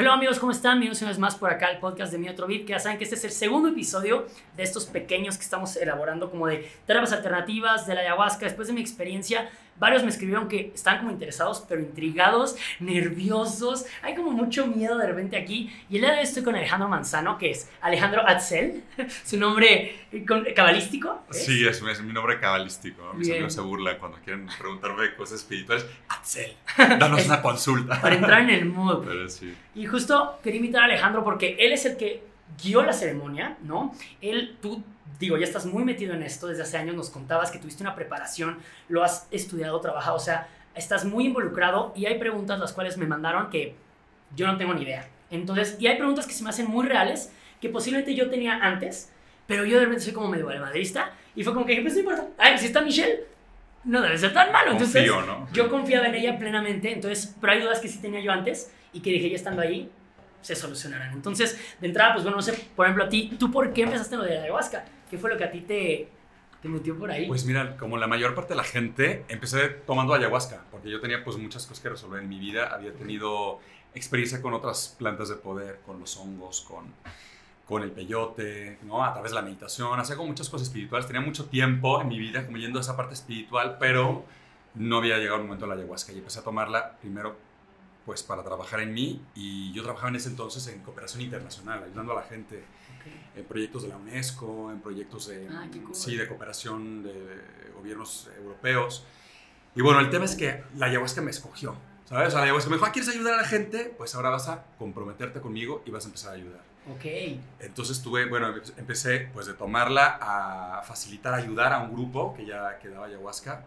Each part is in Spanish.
Hola amigos, ¿cómo están? Bienvenidos una vez más por acá al podcast de Mi Otro Beat, que ya saben que este es el segundo episodio de estos pequeños que estamos elaborando como de terapias alternativas, de la ayahuasca. Después de mi experiencia, varios me escribieron que están como interesados, pero intrigados, nerviosos. Hay como mucho miedo de repente aquí. Y el día de hoy estoy con Alejandro Manzano, que es Alejandro Atzel, su nombre eh, cabalístico. ¿es? Sí, es, es mi nombre cabalístico. Mis Bien. amigos se burlan cuando quieren preguntarme cosas espirituales. Axel, danos una consulta. Para entrar en el mood. Pero sí. Y justo quería invitar a Alejandro porque él es el que guió la ceremonia, ¿no? Él, tú, digo, ya estás muy metido en esto desde hace años, nos contabas que tuviste una preparación, lo has estudiado, trabajado, o sea, estás muy involucrado y hay preguntas las cuales me mandaron que yo no tengo ni idea. Entonces, y hay preguntas que se me hacen muy reales, que posiblemente yo tenía antes, pero yo de repente soy como medio valemadrista y fue como que pues no importa, ay, si está Michelle, no debe ser tan malo. Entonces, Confío, ¿no? yo confiaba en ella plenamente, entonces, pero hay dudas que sí tenía yo antes y que dije, ya estando ahí, se solucionarán. Entonces, de entrada, pues bueno, no sé, por ejemplo, a ti, ¿tú por qué empezaste lo de la ayahuasca? ¿Qué fue lo que a ti te, te metió por ahí? Pues mira, como la mayor parte de la gente, empecé tomando ayahuasca, porque yo tenía pues muchas cosas que resolver en mi vida. Había tenido experiencia con otras plantas de poder, con los hongos, con, con el peyote, ¿no? A través de la meditación, hacía como muchas cosas espirituales. Tenía mucho tiempo en mi vida como yendo a esa parte espiritual, pero no había llegado el momento de la ayahuasca y empecé a tomarla primero pues para trabajar en mí y yo trabajaba en ese entonces en cooperación internacional, ayudando a la gente Ok. en proyectos de la UNESCO, en proyectos de, Ah, cool. sí, de cooperación de gobiernos europeos. Y bueno, el tema es que la ayahuasca me escogió, ¿sabes? O sea, la ayahuasca me dijo, "Ah, ¿quieres ayudar a la gente? Pues ahora vas a comprometerte conmigo y vas a empezar a ayudar. Ok. Entonces tuve, bueno, empecé pues de tomarla a facilitar, ayudar a un grupo que ya que daba ayahuasca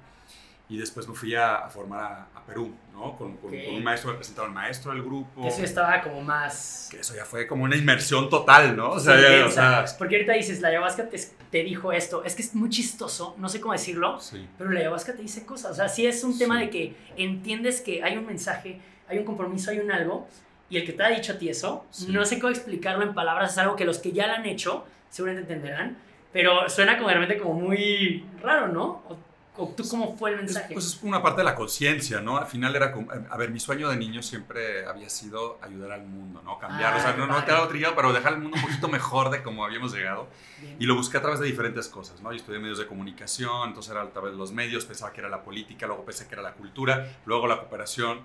y después me fui a, a formar a, a Perú, ¿no? Con, con- Ok. con un maestro, me presentaron al maestro del grupo. Eso estaba como más... Que eso ya fue como una inmersión total, ¿no? O sea, Sí, ya, o sea, porque ahorita dices, la ayahuasca te, te dijo esto. Es que es muy chistoso, no sé cómo decirlo, sí. pero la ayahuasca te dice cosas. O sea, sí es un tema Sí. de que entiendes que hay un mensaje, hay un compromiso, hay un algo, y el que te ha dicho a ti eso, no sé cómo explicarlo en palabras, es algo que los que ya lo han hecho seguramente entenderán, pero suena como de repente como muy raro, ¿no? O tú cómo fue el Es, mensaje. pues es una parte de la conciencia, ¿no? Al final era como, a ver, mi sueño de niño siempre había sido ayudar al mundo, ¿no? Cambiar, Ah, o sea, no, no padre. te lo trillado, pero dejar el mundo un poquito mejor de como habíamos llegado. Bien. Y lo busqué a través de diferentes cosas, ¿no? Yo estudié medios de comunicación, entonces era a través de los medios, pensaba que era la política, luego pensé que era la cultura, luego la cooperación.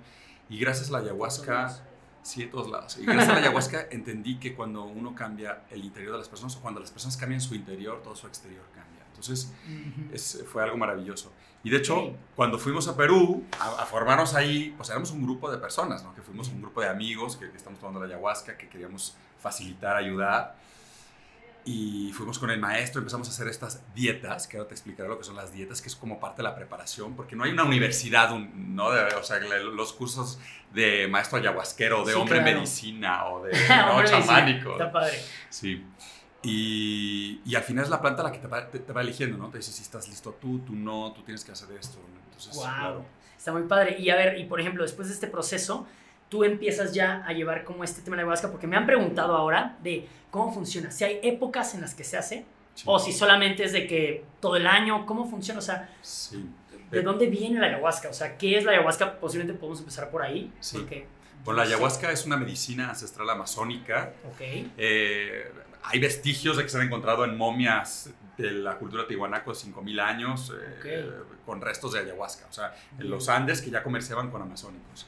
Y gracias a la ayahuasca, sí, de todos lados. Y gracias a la ayahuasca entendí que cuando uno cambia el interior de las personas, o cuando las personas cambian su interior, todo su exterior Entonces, es- fue algo maravilloso. Y de hecho, cuando fuimos a Perú a, a formarnos ahí, pues éramos un grupo de personas, ¿no? Que fuimos un grupo de amigos que, que estamos tomando la ayahuasca, que queríamos facilitar, ayudar. Y fuimos con el maestro, empezamos a hacer estas dietas, que ahora te explicaré lo que son las dietas, que es como parte de la preparación, porque no hay una universidad, un- ¿no? De- o sea, los cursos de maestro ayahuasquero, de Sí, hombre en claro. medicina o de ¿no? chamánico. Está padre. Sí. Y, y al final es la planta la que te va, te- te va eligiendo, ¿no? Te dice si estás listo tú, tú no, tú tienes que hacer esto. ¿no? Entonces, Wow. claro. Está muy padre. Y a ver, y por ejemplo, después de este proceso, tú empiezas ya a llevar como este tema de la ayahuasca, porque me han preguntado ahora de cómo funciona, si hay épocas en las que se hace, Sí. o si solamente es de que todo el año, cómo funciona, o sea, Sí. ¿de dónde viene la ayahuasca? O sea, ¿qué es la ayahuasca? Posiblemente podemos empezar por ahí, Sí. porque... Bueno, la no sé. ayahuasca es una medicina ancestral amazónica. Ok, Eh, hay vestigios de que se han encontrado en momias de la cultura tihuanaco de 5.000 años eh, eh, con restos de ayahuasca. O sea, en los Andes que ya comerciaban con amazónicos.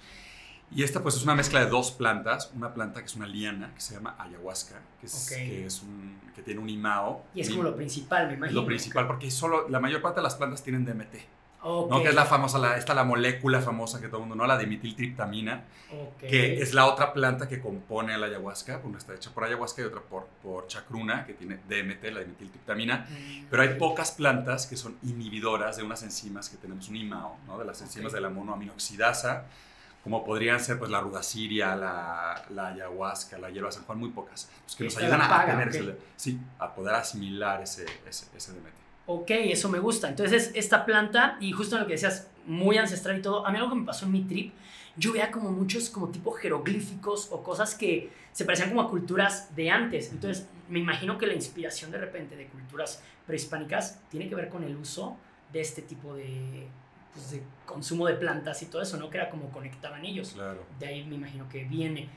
Y esta pues es una mezcla de dos plantas. Una planta que es una liana que se llama ayahuasca, que, es, que, es un, que tiene un imao. y es como lo principal, me imagino. lo principal, porque solo la mayor parte de las plantas tienen DMT, Ok, ¿no? Que es la famosa, la, esta la molécula famosa que todo el mundo, ¿no? La dimetiltriptamina, ok. que es la otra planta que compone a la ayahuasca. Una está hecha por ayahuasca y otra por, por chacruna, que tiene DMT, la dimetiltriptamina. Mm, Pero hay pocas plantas que son inhibidoras de unas enzimas que tenemos un IMAO, ¿no? De las enzimas de la monoaminoxidasa, como podrían ser pues la rudaciria, la, la ayahuasca, la hierba San Juan, muy pocas. Pues que nos ayudan a, paga, tener ese, sí, a poder asimilar ese, ese, ese DMT. Ok, eso me gusta. Entonces, esta planta, y justo en lo que decías, muy ancestral y todo, a mí algo que me pasó en mi trip, yo veía como muchos como tipo jeroglíficos o cosas que se parecían como a culturas de antes. Entonces, me imagino que la inspiración de repente de culturas prehispánicas tiene que ver con el uso de este tipo de, pues, de consumo de plantas y todo eso, ¿no? Que era como conectaban ellos. Claro. De ahí me imagino que viene.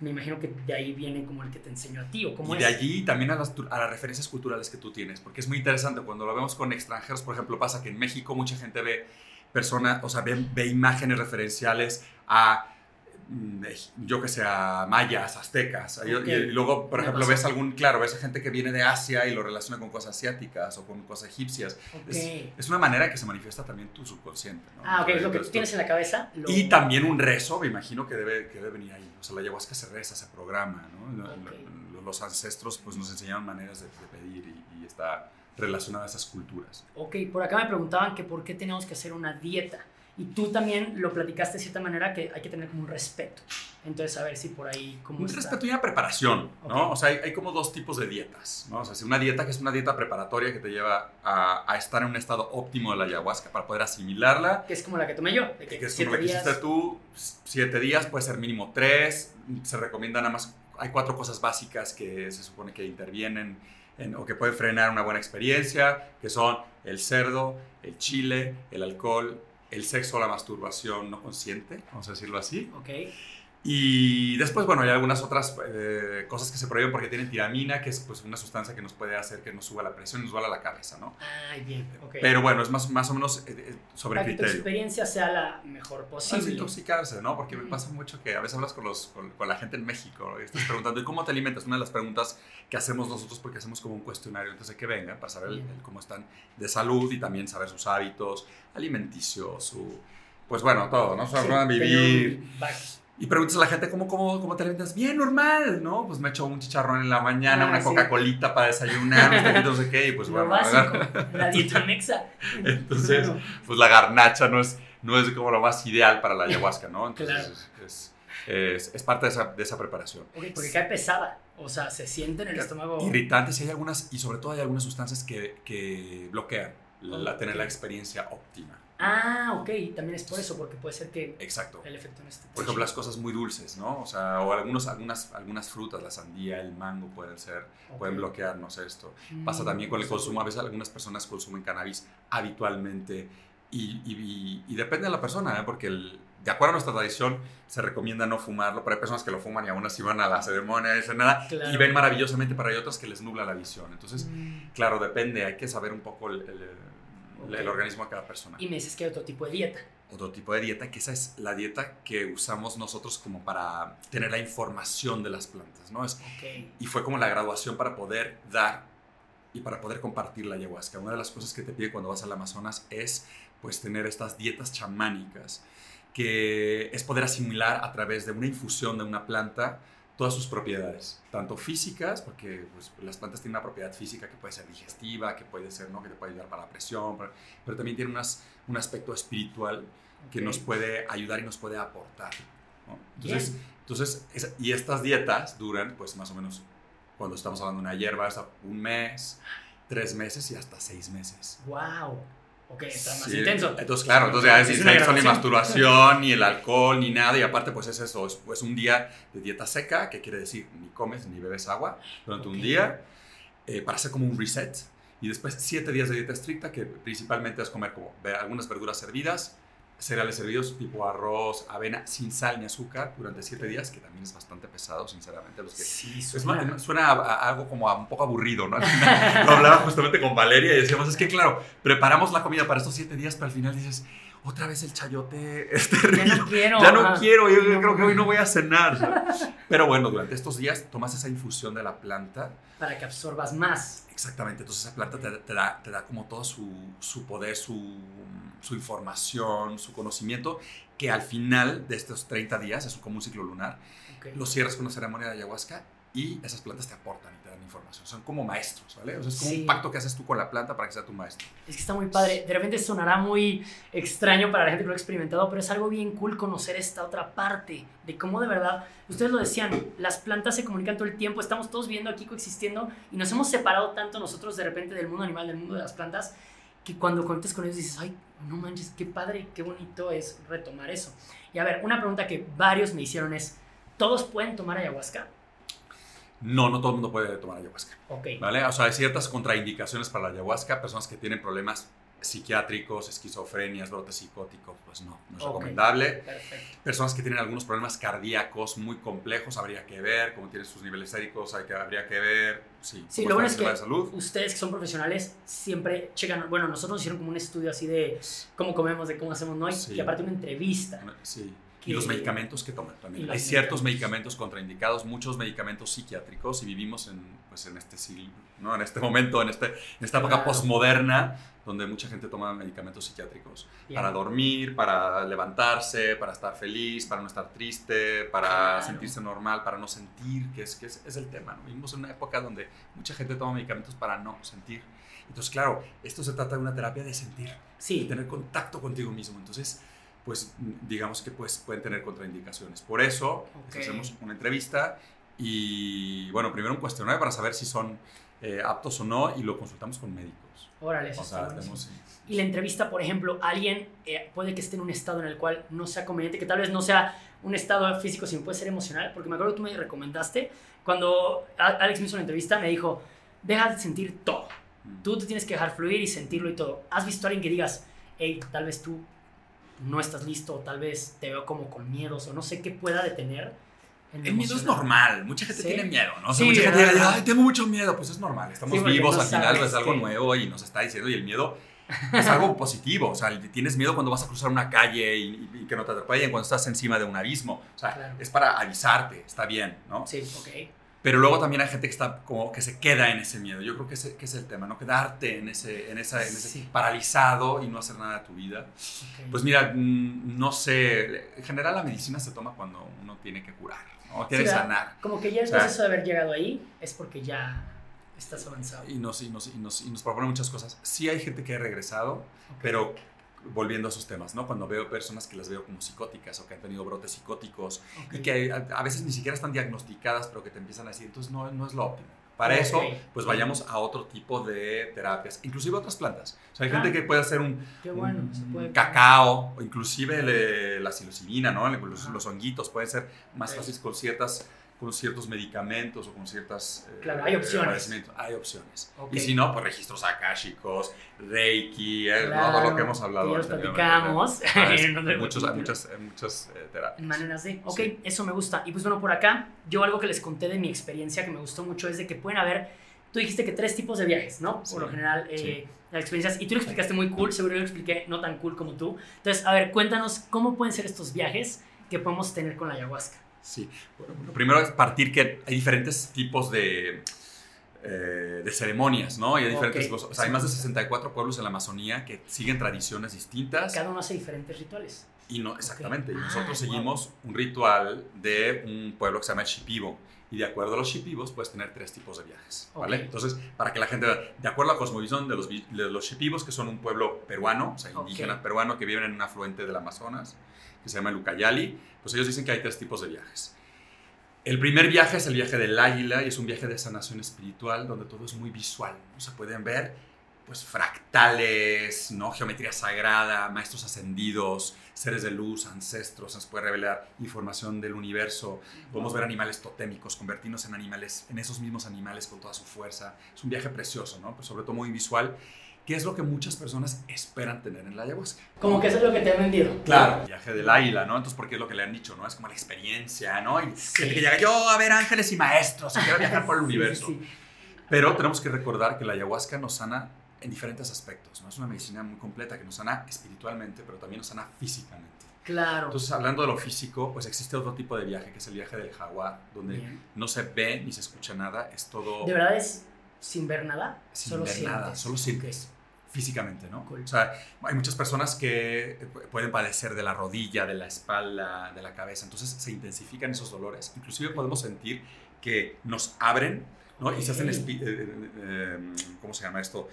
Me imagino que de ahí viene como el que te enseñó a ti o cómo y es. de allí también a las, a las referencias culturales que tú tienes, porque es muy interesante cuando lo vemos con extranjeros, por ejemplo, pasa que en México mucha gente ve personas, o sea, ve, ve imágenes referenciales a yo que sé, a mayas, aztecas. Y- luego, por Me ejemplo, ves algún, claro, ves a gente que viene de Asia y lo relaciona con cosas asiáticas o con cosas egipcias. Es, es una manera que se manifiesta también tu subconsciente. ¿no? Ah, ok, es lo que tú tienes en la cabeza. lo- y también un rezo, me imagino que debe, que debe venir ahí. O sea, la ayahuasca se reza, se programa, ¿no? Los ancestros pues nos enseñaron maneras de, de pedir y, y está relacionada a esas culturas. Ok, por acá me preguntaban que por qué tenemos que hacer una dieta. Y tú también lo platicaste de cierta manera que hay que tener como un respeto. Entonces, a ver si por ahí... ¿cómo Un está? respeto y una preparación, ¿no? Ok. O sea, hay, hay como dos tipos de dietas, ¿no? O sea, si una dieta que es una dieta preparatoria que te lleva a, a estar en un estado óptimo de la ayahuasca para poder asimilarla, Que es como la que tomé yo. De que que es como la que días- hiciste tú, siete días, puede ser mínimo tres, se recomienda nada más, hay cuatro cosas básicas que se supone que intervienen en- o que pueden frenar una buena experiencia, que son el cerdo, el chile, el alcohol, el sexo, la masturbación no consciente, vamos a decirlo así. Ok. Y después, bueno, hay algunas otras eh, cosas que se prohíben porque tienen tiramina, que es pues una sustancia que nos puede hacer que nos suba la presión y nos duela la cabeza, ¿no? Ay, bien, ok. Pero bueno, es más, más o menos eh, eh, sobre Para que tu criterio. experiencia sea la mejor posible. intoxicarse, ¿no? Porque me pasa mucho que a veces hablas con, los, con, con la gente en México ¿no? y estás preguntando, ¿y cómo te alimentas? Una de las preguntas que hacemos nosotros porque hacemos como un cuestionario antes de que vengan para saber el- el cómo están de salud y también saber sus hábitos alimenticios, su... Pues bueno, todo, ¿no? Su Sí, vivir. back- Y preguntas a la gente, ¿cómo, cómo, cómo te alimentas? Bien, normal, ¿no? Pues me echo un chicharrón en la mañana, Ah, una sí. Coca-Colita para desayunar, no sé qué, y pues lo bueno, básico, la dieta mexa. Entonces, pues la garnacha no es, no es como lo más ideal para la ayahuasca, ¿no? Entonces Claro. es, es, es- es parte de esa, de esa preparación. ok, porque cae pesada. O sea, se siente en el estómago. Irritantes y hay algunas, y sobre todo hay algunas sustancias que, que bloquean la, tener la experiencia óptima. Ah, ok, también es por eso, porque puede ser que Exacto. el efecto no esté Por ejemplo, las cosas muy dulces, ¿no? O sea, o algunos, algunas, algunas frutas, la sandía, el mango pueden ser, pueden Ok. bloquearnos esto. Pasa Mm, también con el consumo. A veces algunas personas consumen cannabis habitualmente y, y- y- y depende de la persona, ¿eh? porque el- de acuerdo a nuestra tradición se recomienda no fumarlo, pero hay personas que lo fuman y aún así van a la ceremonia y nada Claro. y ven maravillosamente, pero hay otras que les nubla la visión. Entonces, Mm, claro, depende, hay que saber un poco el, el- el- organismo de cada persona. Y me dices que hay otro tipo de dieta. Otro tipo de dieta, que esa es la dieta que usamos nosotros como para tener la información de las plantas, ¿no? Es Ok. y fue como la graduación para poder dar y para poder compartir la ayahuasca. Una de las cosas que te pide cuando vas al Amazonas es pues tener estas dietas chamánicas, que es poder asimilar a través de una infusión de una planta todas sus propiedades, tanto físicas, porque pues, las plantas tienen una propiedad física que puede ser digestiva, que puede ser, ¿no? que te puede ayudar para la presión, pero, pero también tiene unas- un aspecto espiritual que nos puede ayudar y nos puede aportar. ¿no? Entonces, Bien. entonces, y estas dietas duran, pues más o menos, cuando estamos hablando de una hierba, hasta un mes, tres meses y hasta seis meses. Wow. Ok, está más Sí, intenso. Entonces, claro, entonces ya es, Es sexo, ni masturbación, ni el alcohol, ni nada. Y aparte, pues es eso, es pues, un día de dieta seca, que quiere decir ni comes ni bebes agua durante Ok. un día, eh, para hacer como un reset. Y después siete días de dieta estricta, que principalmente es comer como algunas verduras servidas, cereales servidos tipo arroz, avena, sin sal ni azúcar durante siete días, que también es bastante pesado, sinceramente. Los que, Sí, es suena. suena a, a algo como a un poco aburrido, ¿no? Al final, lo hablaba justamente con Valeria y decíamos, es que claro, preparamos la comida para estos siete días, pero al final dices, otra vez el chayote es Ya terrible. no quiero. Ya no quiero, yo No. creo que hoy no voy a cenar. Pero bueno, durante estos días tomas esa infusión de la planta. Para que absorbas más. Exactamente, entonces esa planta te, te da, te da como todo su, su poder, su, su información, su conocimiento, que al final de estos 30 días, es como un ciclo lunar, Ok. lo cierras con una ceremonia de ayahuasca y esas plantas te aportan y te dan información. Son como maestros, ¿vale? O sea, es como Sí. un pacto que haces tú con la planta para que sea tu maestro. Es que está muy padre. De repente sonará muy extraño para la gente que lo ha experimentado, pero es algo bien cool conocer esta otra parte de cómo de verdad, ustedes lo decían, las plantas se comunican todo el tiempo, estamos todos viendo aquí coexistiendo y nos hemos separado tanto nosotros de repente del mundo animal, del mundo de las plantas, que cuando conectas con ellos dices, ay, no manches, qué padre, qué bonito es retomar eso. Y a ver, una pregunta que varios me hicieron es, ¿todos pueden tomar ayahuasca? No, no todo el mundo puede tomar ayahuasca. Ok. ¿Vale? O sea, hay ciertas contraindicaciones para la ayahuasca, personas que tienen problemas psiquiátricos, esquizofrenias, brotes psicóticos, pues no, no es recomendable. Perfecto. personas que tienen algunos problemas cardíacos muy complejos, habría que ver, cómo tienen sus niveles séricos, hay que, habría que ver, sí, sí lo bueno es que ustedes que son profesionales siempre checan, bueno, nosotros nos hicieron como un estudio así de cómo comemos, de cómo hacemos, ¿no? Y, aparte una entrevista. Sí. Y los medicamentos que toman también. Hay ciertos medicamentos contraindicados, muchos medicamentos psiquiátricos y vivimos en, pues, en este siglo, ¿no? En este momento, en, este, en esta época postmoderna donde mucha gente toma medicamentos psiquiátricos para dormir, para levantarse, para estar feliz, para no estar triste, para sentirse normal, para no sentir, que es, que es, el tema. Vivimos en una época donde mucha gente toma medicamentos para no sentir. Entonces, claro, esto se trata de una terapia de sentir, sí. de tener contacto contigo mismo. Entonces, pues digamos que pues, pueden tener contraindicaciones. Por eso hacemos una entrevista y, bueno, primero un cuestionario para saber si son eh, aptos o no y lo consultamos con médicos. Órale, Y la entrevista, por ejemplo, alguien eh, puede que esté en un estado en el cual no sea conveniente, que tal vez no sea un estado físico, sino puede ser emocional, porque me acuerdo que tú me recomendaste, cuando Alex me hizo una entrevista, me dijo, deja de sentir todo. Mm. Tú te tienes que dejar fluir y sentirlo y todo. ¿Has visto a alguien que digas, hey, tal vez tú no estás listo, o tal vez te veo como con miedos, o no sé qué pueda detener? El miedo es normal, mucha gente tiene miedo, ¿no? mucha gente dice, ay, tengo mucho miedo, pues es normal, estamos vivos, al final es algo nuevo y nos está diciendo, y el miedo es algo positivo, o sea, tienes miedo cuando vas a cruzar una calle y, que no te atropellen, cuando estás encima de un abismo, o sea, es para avisarte, está bien, ¿no? Sí, ok. Pero luego también hay gente que está como que se queda en ese miedo. Yo creo que ese, que es el tema, ¿no? Quedarte en ese, en esa, en ese paralizado y no hacer nada de tu vida. Pues mira, mm, no sé, en general la medicina se toma cuando uno tiene que curar, ¿no? Tiene que sanar. Como que ya el proceso de haber llegado ahí es porque ya estás avanzado. Y nos, y nos, y nos, y nos propone muchas cosas. Sí hay gente que ha regresado, pero volviendo a esos temas, ¿no? Cuando veo personas que las veo como psicóticas o que han tenido brotes psicóticos y que a, veces ni siquiera están diagnosticadas, pero que te empiezan a decir, entonces no, no es lo óptimo. Para eso, pues vayamos a otro tipo de terapias, inclusive otras plantas. O sea, hay gente que puede hacer un, cacao, o inclusive la psilocibina, ¿no? Los, los, honguitos pueden ser más fáciles con ciertas con ciertos medicamentos o con ciertas... Eh, claro, hay opciones. Hay opciones. Y si no, pues registros akáshicos, Reiki, eh, todo lo que hemos hablado. Ya los platicamos. muchos, hay muchas, muchas eh, terapias. Maneras de... Ok, eso me gusta. Y pues bueno, por acá, yo algo que les conté de mi experiencia que me gustó mucho es de que pueden haber... Tú dijiste que tres tipos de viajes, ¿no? Por lo general, eh, las experiencias. Y tú lo explicaste muy cool, seguro yo lo expliqué no tan cool como tú. Entonces, a ver, cuéntanos cómo pueden ser estos viajes que podemos tener con la ayahuasca. Sí, bueno, lo primero es partir que hay diferentes tipos de, eh, de ceremonias, ¿no? hay, diferentes, o sea, hay más de 64 pueblos en la Amazonía que siguen tradiciones distintas. Cada uno hace diferentes rituales. Y no, exactamente. Y ah, nosotros seguimos un ritual de un pueblo que se llama Shipibo. Y de acuerdo a los Shipibos, puedes tener tres tipos de viajes, ¿vale? Entonces, para que la gente vea, de acuerdo a cosmovisión de los, de los Shipibos, que son un pueblo peruano, o sea, indígena peruano que viven en un afluente del Amazonas, que se llama el Ucayali, pues ellos dicen que hay tres tipos de viajes. El primer viaje es el viaje del águila y es un viaje de sanación espiritual donde todo es muy visual. ¿no? Se pueden ver pues fractales, ¿no? geometría sagrada, maestros ascendidos, seres de luz, ancestros, se nos puede revelar información del universo, podemos ver animales totémicos, convertirnos en animales, en esos mismos animales con toda su fuerza. Es un viaje precioso, ¿no? Pues sobre todo muy visual ¿Qué es lo que muchas personas esperan tener en la ayahuasca. Como que eso es lo que te han vendido. Claro, el viaje del águila, ¿no? Entonces, porque es lo que le han dicho, ¿no? Es como la experiencia, ¿no? Y que llega yo a ver ángeles y maestros, y quiero viajar por el universo. Pero tenemos que recordar que la ayahuasca nos sana en diferentes aspectos, ¿no? Es una medicina muy completa que nos sana espiritualmente, pero también nos sana físicamente. Claro. Entonces, hablando de lo físico, pues existe otro tipo de viaje, que es el viaje del jaguar, donde no se ve ni se escucha nada, es todo... ¿De verdad es sin ver nada? Sin solo ver sientes. nada, solo sientes físicamente, ¿no? O sea, hay muchas personas que eh, pueden padecer de la rodilla, de la espalda, de la cabeza, entonces se intensifican esos dolores. Inclusive podemos sentir que nos abren, ¿no? Y se hacen, eh, eh, ¿cómo se llama esto?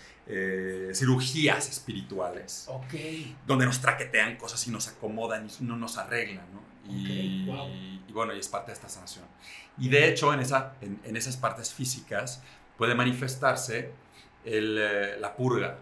cirugías espirituales. Ok. Donde nos traquetean cosas y nos acomodan y no nos arreglan, ¿no? Y, y, bueno, y es parte de esta sanación. Y de hecho, en, esa, en, esas partes físicas puede manifestarse el, la purga,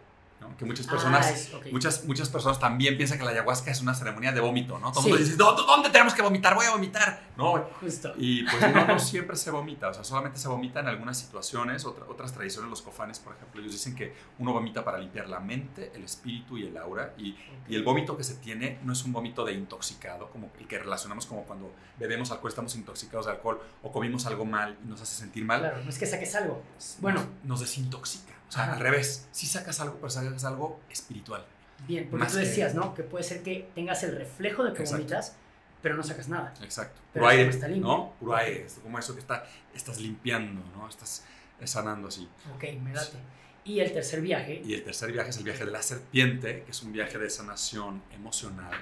que muchas personas, ah, muchas, muchas personas también piensan que la ayahuasca es una ceremonia de vómito, ¿no? Todo el mundo dice, ¿dónde tenemos que vomitar? Voy a vomitar. ¿no? Justo. Y pues no, no siempre se vomita, o sea, solamente se vomita en algunas situaciones, otra- otras tradiciones, los cofanes, por ejemplo, ellos dicen que uno vomita para limpiar la mente, el espíritu y el aura, y, y el vómito que se tiene no es un vómito de intoxicado, como el que relacionamos como cuando bebemos alcohol, estamos intoxicados de alcohol, o comimos algo mal y nos hace sentir mal. Claro, no es que saques algo. Bueno, nos, nos desintoxica. O sea, al revés, si sacas algo, pero sacas algo espiritual. bien, porque más tú que- decías, ¿no? Que puede ser que tengas el reflejo de que Exacto. vomitas, pero no sacas nada. Exacto. Pero Puro aire, está limpio. ¿no? Puro aire, como eso que está, estás limpiando, ¿no? Estás sanando así. Ok, me late. Y el tercer viaje, Y el tercer viaje es el viaje de la serpiente, que es un viaje de sanación emocional,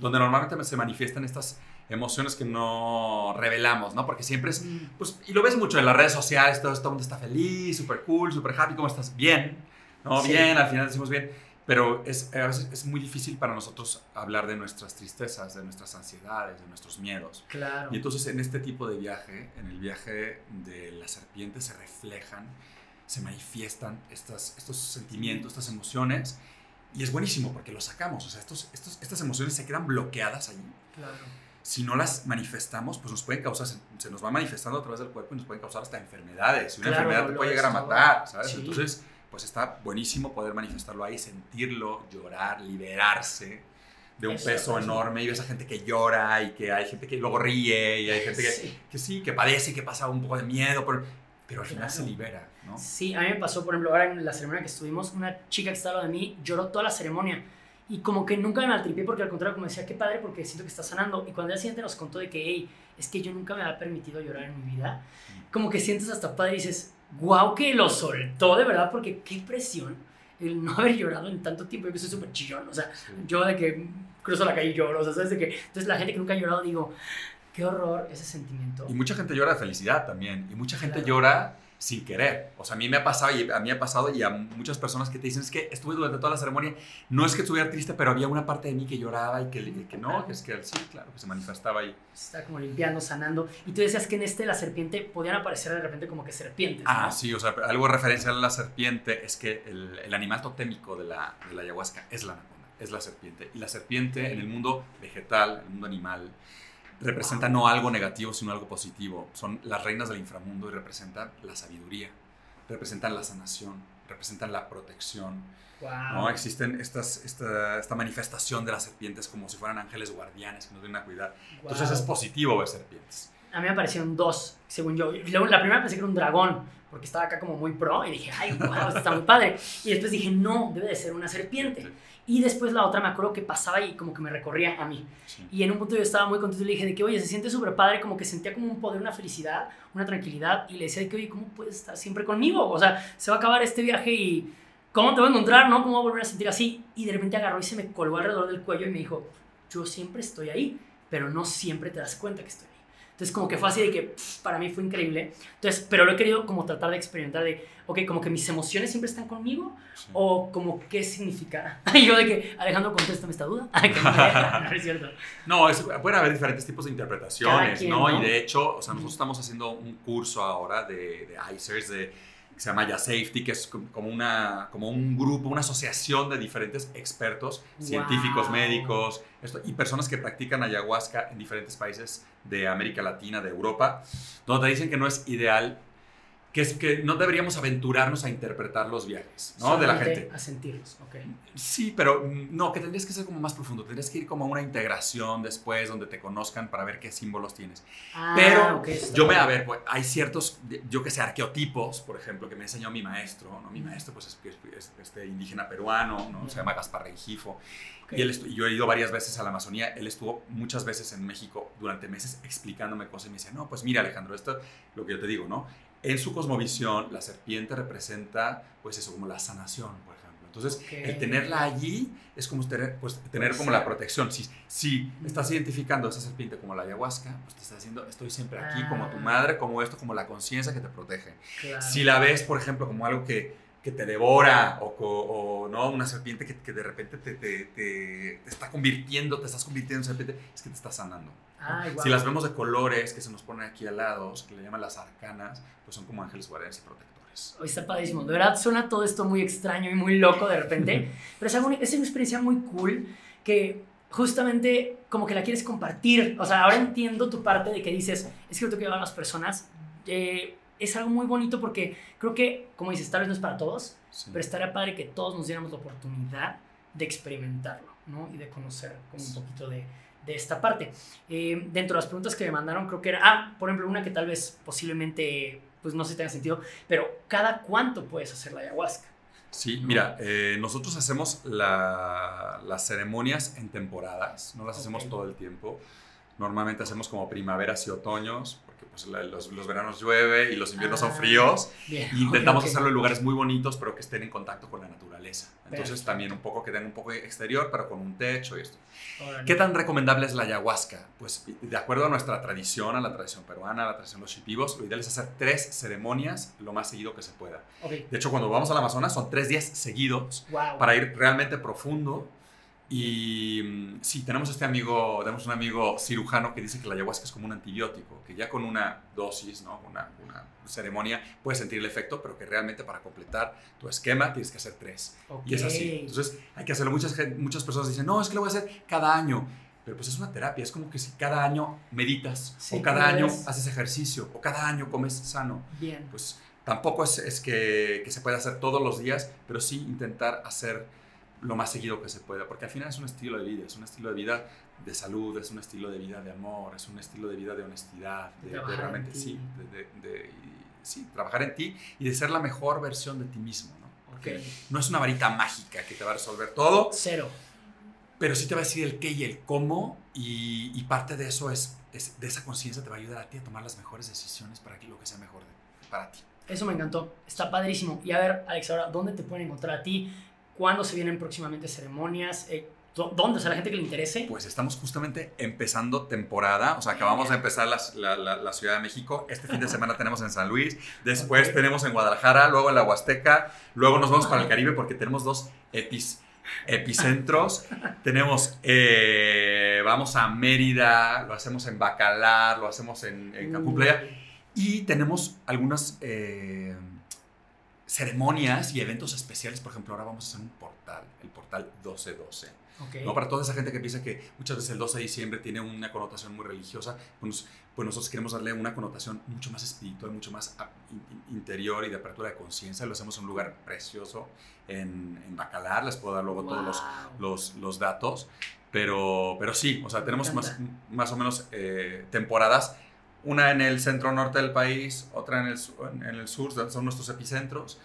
donde normalmente se manifiestan estas emociones que no revelamos, ¿no? Porque siempre es, Mm, pues, y lo ves mucho en las redes sociales, todo, todo el mundo está feliz, súper cool, súper happy, ¿cómo estás? Bien, ¿no? Sí. Bien, al final decimos bien, pero es, a veces es muy difícil para nosotros hablar de nuestras tristezas, de nuestras ansiedades, de nuestros miedos. claro. Y entonces en este tipo de viaje, en el viaje de la serpiente, se reflejan, se manifiestan estas, estos sentimientos, estas emociones. Y es buenísimo porque los sacamos. O sea, estos, estos, estas emociones se quedan bloqueadas allí. Claro. Si no las manifestamos, pues nos pueden causar, se, se nos va manifestando a través del cuerpo y nos pueden causar hasta enfermedades. Y una Claro, enfermedad te puede llegar a matar, ¿sabes? Sí. Entonces, pues está buenísimo poder manifestarlo ahí, sentirlo, llorar, liberarse de un Eso, peso eso. enorme. Y ves a gente que llora y que hay gente que luego ríe y hay gente que, Sí. que sí, que padece y que pasa un poco de miedo, pero, pero al final Claro. se libera, ¿no? Sí, a mí me pasó, por ejemplo, ahora en la ceremonia que estuvimos, una chica que estaba de mí lloró toda la ceremonia. Y como que nunca me maltripié porque al contrario, como decía, qué padre porque siento que está sanando. Y cuando el siguiente nos contó de que, hey, es que yo nunca me había permitido llorar en mi vida, como que sientes hasta padre y dices, wow, que lo soltó de verdad, porque qué presión el no haber llorado en tanto tiempo. Yo que soy súper chillón, o sea, yo de que cruzo la calle y lloro, o sea, ¿sabes? De que, entonces la gente que nunca ha llorado, digo, qué horror ese sentimiento. Y mucha gente llora de felicidad también. Y mucha gente Claro. llora sin querer. O sea, a mí me ha pasado y a mí me ha pasado y a muchas personas que te dicen es que estuve durante toda la ceremonia, no es que estuviera triste, pero había una parte de mí que lloraba y que, y que no, que es que sí, claro, que se manifestaba ahí. está como limpiando, sanando. Y tú decías que en este la serpiente podían aparecer de repente como que serpientes. ¿no? Ah, sí, o sea, algo referencial a la serpiente es que el, el animal totémico de la, de la ayahuasca es la anaconda, es la serpiente. Y la serpiente en el mundo vegetal, en el mundo animal, representa no algo negativo, sino algo positivo. Son las reinas del inframundo y representan la sabiduría, representan la sanación, representan la protección. Wow. ¿no? Existen estas, esta, esta manifestación de las serpientes como si fueran ángeles guardianes que nos vienen a cuidar. Entonces es positivo ver serpientes. A mí me aparecieron dos, según yo. La primera pensé que era un dragón, porque estaba acá como muy pro, y dije, ay, wow, está muy padre. Y después dije, no, debe de ser una serpiente. Y después la otra me acuerdo que pasaba y como que me recorría a mí. Sí. Y en un punto yo estaba muy contento y le dije de que, oye, se siente súper padre, como que sentía como un poder, una felicidad, una tranquilidad. Y le decía de que, oye, ¿cómo puedes estar siempre conmigo? O sea, se va a acabar este viaje y ¿cómo te voy a encontrar? ¿No? ¿Cómo voy a volver a sentir así? Y de repente agarró y se me colgó alrededor del cuello y me dijo, yo siempre estoy ahí, pero no siempre te das cuenta que estoy ahí. Entonces como que fue así de que pff, para mí fue increíble. Entonces, pero lo he querido como tratar de experimentar de, ok, como que mis emociones siempre están conmigo Sí. o como qué significa. Y yo de que, Alejandro, contéstame esta duda. No, es cierto. No, es, pueden haber diferentes tipos de interpretaciones, quien, ¿no? ¿no? Y de hecho, o sea, nosotros estamos haciendo un curso ahora de, de ICERS, de, que se llama Ya Safety, que es co- como, una, como un grupo, una asociación de diferentes expertos, científicos, Wow. médicos, esto, y personas que practican ayahuasca en diferentes países de América Latina, de Europa, donde te dicen que no es ideal, que es que no deberíamos aventurarnos a interpretar los viajes, ¿no? De la Solamente gente. A sentirlos, ok. Sí, pero mm, no, que tendrías que ser como más profundo. Tendrías que ir como a una integración después donde te conozcan para ver qué símbolos tienes. Ah, Pero ok, está Yo me, a ver, pues, hay ciertos, yo que sé, arqueotipos, por ejemplo, que me enseñó mi maestro, ¿no? Mi maestro, pues, es, es- es este indígena peruano, ¿no? Se llama Gaspar Rengifo. Ok. Y él y yo he ido varias veces a la Amazonía. Él estuvo muchas veces en México durante meses explicándome cosas y me decía, no, pues mira, Alejandro, esto lo que yo te digo, ¿no? En su cosmovisión, la serpiente representa, pues eso, como la sanación, por ejemplo. Entonces, Ok. el tenerla allí es como tener, pues, tener como la protección. Si, si estás identificando a esa serpiente como la ayahuasca, pues te estás diciendo, estoy siempre aquí, como tu Ah. madre, como esto, como la conciencia que te protege. Claro. Si la ves, por ejemplo, como algo que, que te devora o, co- o, no una serpiente que, que de repente te, te- te- te está convirtiendo, te estás convirtiendo en serpiente, es que te está sanando. Ay, guau. Si las vemos de colores que se nos ponen aquí al lado, que le llaman las arcanas, pues son como ángeles guardianes y protectores. Hoy está padrísimo. De verdad suena todo esto muy extraño y muy loco de repente. pero es, algo- es una experiencia muy cool que justamente como que la quieres compartir. O sea, ahora entiendo tu parte de que dices, es que lo tengo que llevar a las personas. Eh, es algo muy bonito porque creo que, como dices, tal vez no es para todos, Sí. pero estaría padre que todos nos diéramos la oportunidad de experimentarlo, ¿no? Y de conocer como un poquito de, de esta parte. Eh, dentro de las preguntas que me mandaron, creo que era, ah, por ejemplo, una que tal vez posiblemente, pues no sé si tenga sentido, pero ¿cada cuánto puedes hacer la ayahuasca? Sí, mira, eh, nosotros hacemos la- las ceremonias en temporadas, no las hacemos todo el tiempo. Normalmente hacemos como primaveras y otoños, porque pues, la- los, los veranos llueve y los inviernos son Ah, fríos. Bien. Y intentamos ok, ok. hacerlo en lugares muy bonitos, pero que estén en contacto con la naturaleza. Entonces Perfecto. también un poco que den un poco exterior, pero con un techo y esto. Órale. ¿Qué tan recomendable es la ayahuasca? Pues de acuerdo a nuestra tradición, a la tradición peruana, a la tradición de los shipibos, lo ideal es hacer tres ceremonias lo más seguido que se pueda. Ok, De hecho, cuando vamos al Amazonas son tres días seguidos wow. para ir realmente profundo. Y mm, sí, tenemos este amigo, tenemos un amigo cirujano que dice que la ayahuasca es como un antibiótico, que ya con una dosis, ¿no? una, una ceremonia, puedes sentir el efecto, pero que realmente para completar tu esquema tienes que hacer tres. Y es así. Entonces hay que hacerlo. Muchas, muchas personas dicen, no, es que lo voy a hacer cada año. Pero pues es una terapia, es como que si cada año meditas, Sí, o cada año haces ejercicio, o cada año comes sano. Bien. Pues tampoco es, es que, que se pueda hacer todos los días, pero sí intentar hacer lo más seguido que se pueda, porque al final es un estilo de vida, es un estilo de vida de salud, es un estilo de vida de amor, es un estilo de vida de honestidad, De de, de realmente sí, de, de- sí, trabajar en ti y de ser la mejor versión de ti mismo, ¿no? Porque Ok. no es una varita mágica que te va a resolver todo, Cero. pero sí te va a decir el qué y el cómo y, y parte de eso es, es- de esa conciencia te va a ayudar a ti a tomar las mejores decisiones para que lo que sea mejor para ti. Eso me encantó. Está padrísimo. Y a ver, Alex, ahora, ¿dónde te pueden encontrar a ti? ¿Cuándo se vienen próximamente ceremonias? Eh, ¿dó- ¿Dónde? O sea, la gente que le interese. Pues estamos justamente empezando temporada, o sea, acabamos de empezar la, la- la- la Ciudad de México, este fin de semana tenemos en San Luis, después tenemos en Guadalajara, luego en la Huasteca, luego nos vamos para el Caribe porque tenemos dos epis- epicentros, tenemos, eh, vamos a Mérida, lo hacemos en Bacalar, lo hacemos en, en Cancún Playa, y tenemos algunas eh, ceremonias y eventos especiales, por ejemplo, ahora vamos a hacer un portal, el portal 1212. Ok. ¿no? Para toda esa gente que piensa que muchas veces el 12 de diciembre tiene una connotación muy religiosa, pues, pues nosotros queremos darle una connotación mucho más espiritual, mucho más interior y de apertura de conciencia. Lo hacemos en un lugar precioso en, en Bacalar, les puedo dar luego todos los, Wow. los, los datos, pero, pero sí, o sea, tenemos más, más o menos eh, temporadas, una en el centro norte del país, otra en el, en el sur, son nuestros epicentros,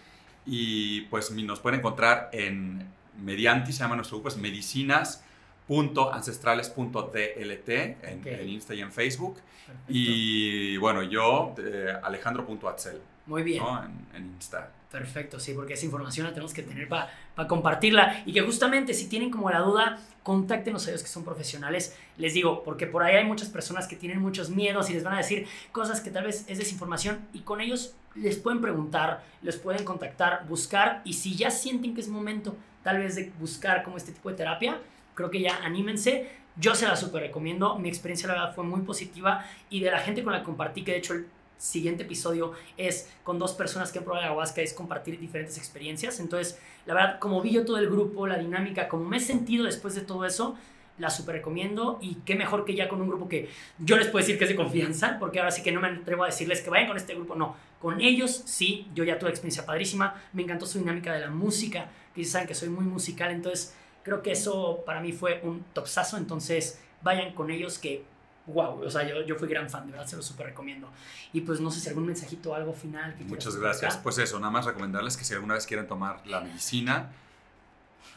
y pues nos pueden encontrar en Medianti, se llama nuestro grupo, es medicinas.ancestrales.dlt en, Ok. en Insta y en Facebook. Perfecto. Y bueno, yo, eh, alejandro.atzel, Muy bien. ¿no? en, en Insta. Perfecto, sí, porque esa información la tenemos que tener para compartirla. Y que justamente si tienen como la duda, contáctenos a ellos que son profesionales. Les digo, porque por ahí hay muchas personas que tienen muchos miedos y les van a decir cosas que tal vez es desinformación y con ellos les pueden preguntar, les pueden contactar, buscar y si ya sienten que es momento tal vez de buscar como este tipo de terapia, creo que ya anímense. Yo se la super recomiendo, mi experiencia la verdad fue muy positiva y de la gente con la que compartí, que de hecho siguiente episodio es con dos personas que han probado ayahuasca, es compartir diferentes experiencias. Entonces, la verdad, como vi yo todo el grupo, la dinámica, como me he sentido después de todo eso, la super recomiendo. Y qué mejor que ya con un grupo que yo les puedo decir que es de confianza, porque ahora sí que no me atrevo a decirles que vayan con este grupo, no, con ellos sí, yo ya tuve experiencia padrísima, me encantó su dinámica de la música, que saben que soy muy musical, entonces creo que eso para mí fue un topsazo, entonces vayan con ellos que wow, o sea, yo, yo fui gran fan, de verdad se lo súper recomiendo. Y pues no sé si algún mensajito o algo final. Que Muchas gracias. Pues eso, nada más recomendarles que si alguna vez quieren tomar la medicina,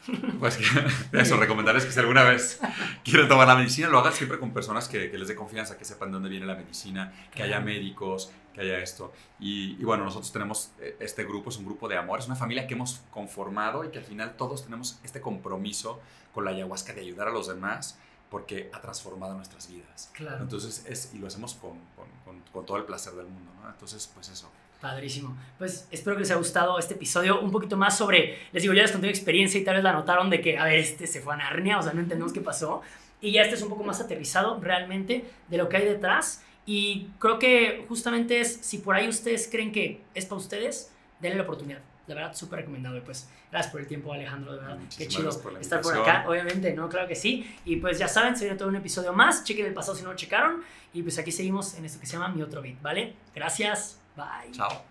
pues que- eso, recomendarles que si alguna vez quieren tomar la medicina, lo hagan siempre con personas que, que les dé confianza, que sepan de dónde viene la medicina, que haya Claro. médicos, que haya esto. Y, y bueno, nosotros tenemos eh, este grupo, es un grupo de amor, es una familia que hemos conformado y que al final todos tenemos este compromiso con la ayahuasca de ayudar a los demás porque ha transformado nuestras vidas. Claro. Entonces, es, y lo hacemos con, con- con- con todo el placer del mundo, ¿no? Entonces, pues eso. Padrísimo. Pues espero que les haya gustado este episodio un poquito más sobre, les digo, ya les conté mi experiencia y tal vez la notaron de que, a ver, este se fue a Narnia, o sea, no entendemos qué pasó. Y ya este es un poco más aterrizado realmente de lo que hay detrás. Y creo que justamente es, si por ahí ustedes creen que es para ustedes, denle la oportunidad. De verdad, súper recomendado. Y pues, gracias por el tiempo, Alejandro. De verdad, qué chido por estar por acá. Obviamente, ¿no? Claro que sí. Y pues ya saben, se viene todo un episodio más. Chequen el pasado si no lo checaron. Y pues aquí seguimos en esto que se llama Mi Otro Beat, ¿vale? Gracias. Bye. Chao.